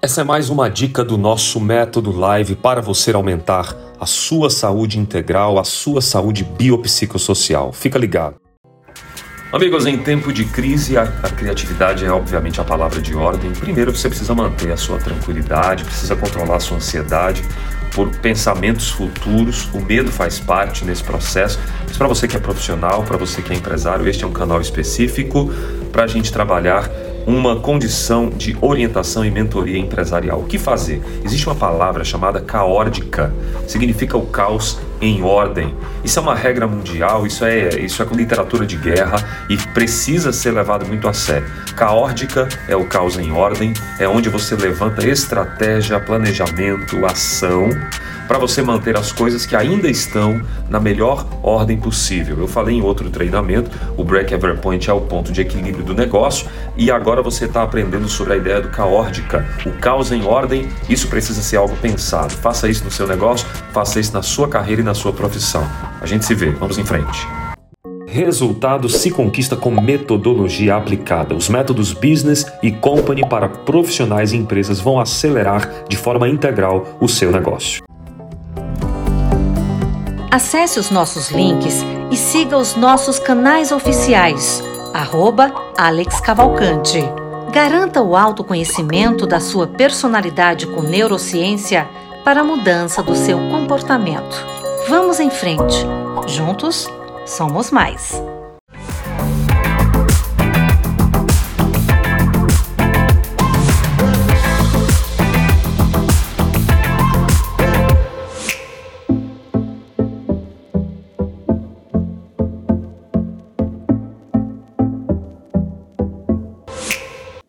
Essa é mais uma dica do nosso método live para você aumentar a sua saúde integral, a sua saúde biopsicossocial. Fica ligado. Amigos, em tempo de crise, a, a, criatividade é obviamente a palavra de ordem. Primeiro, você precisa manter a sua tranquilidade, precisa controlar a sua ansiedade por pensamentos futuros. O medo faz parte nesse processo. Mas para você que é profissional, para você que é empresário, este é um canal específico para a gente trabalhar uma condição de orientação e mentoria empresarial. O que fazer? Existe uma palavra chamada caórdica, significa o caos em ordem. Isso é uma regra mundial, isso é, isso é literatura de guerra e precisa ser levado muito a sério. Caórdica é o caos em ordem, é onde você levanta estratégia, planejamento, ação para você manter as coisas que ainda estão na melhor ordem possível. Eu falei em outro treinamento, o break-even point é o ponto de equilíbrio do negócio e agora você está aprendendo sobre a ideia do caórdica, o caos em ordem. Isso precisa ser algo pensado. Faça isso no seu negócio, faça isso na sua carreira e na sua profissão. A gente se vê. Vamos em frente. Resultado se conquista com metodologia aplicada. Os métodos business e company para profissionais e empresas vão acelerar de forma integral o seu negócio. Acesse os nossos links e siga os nossos canais oficiais. Arroba Alex Cavalcante. Garanta o autoconhecimento da sua personalidade com neurociência para a mudança do seu comportamento. Vamos em frente. Juntos, somos mais.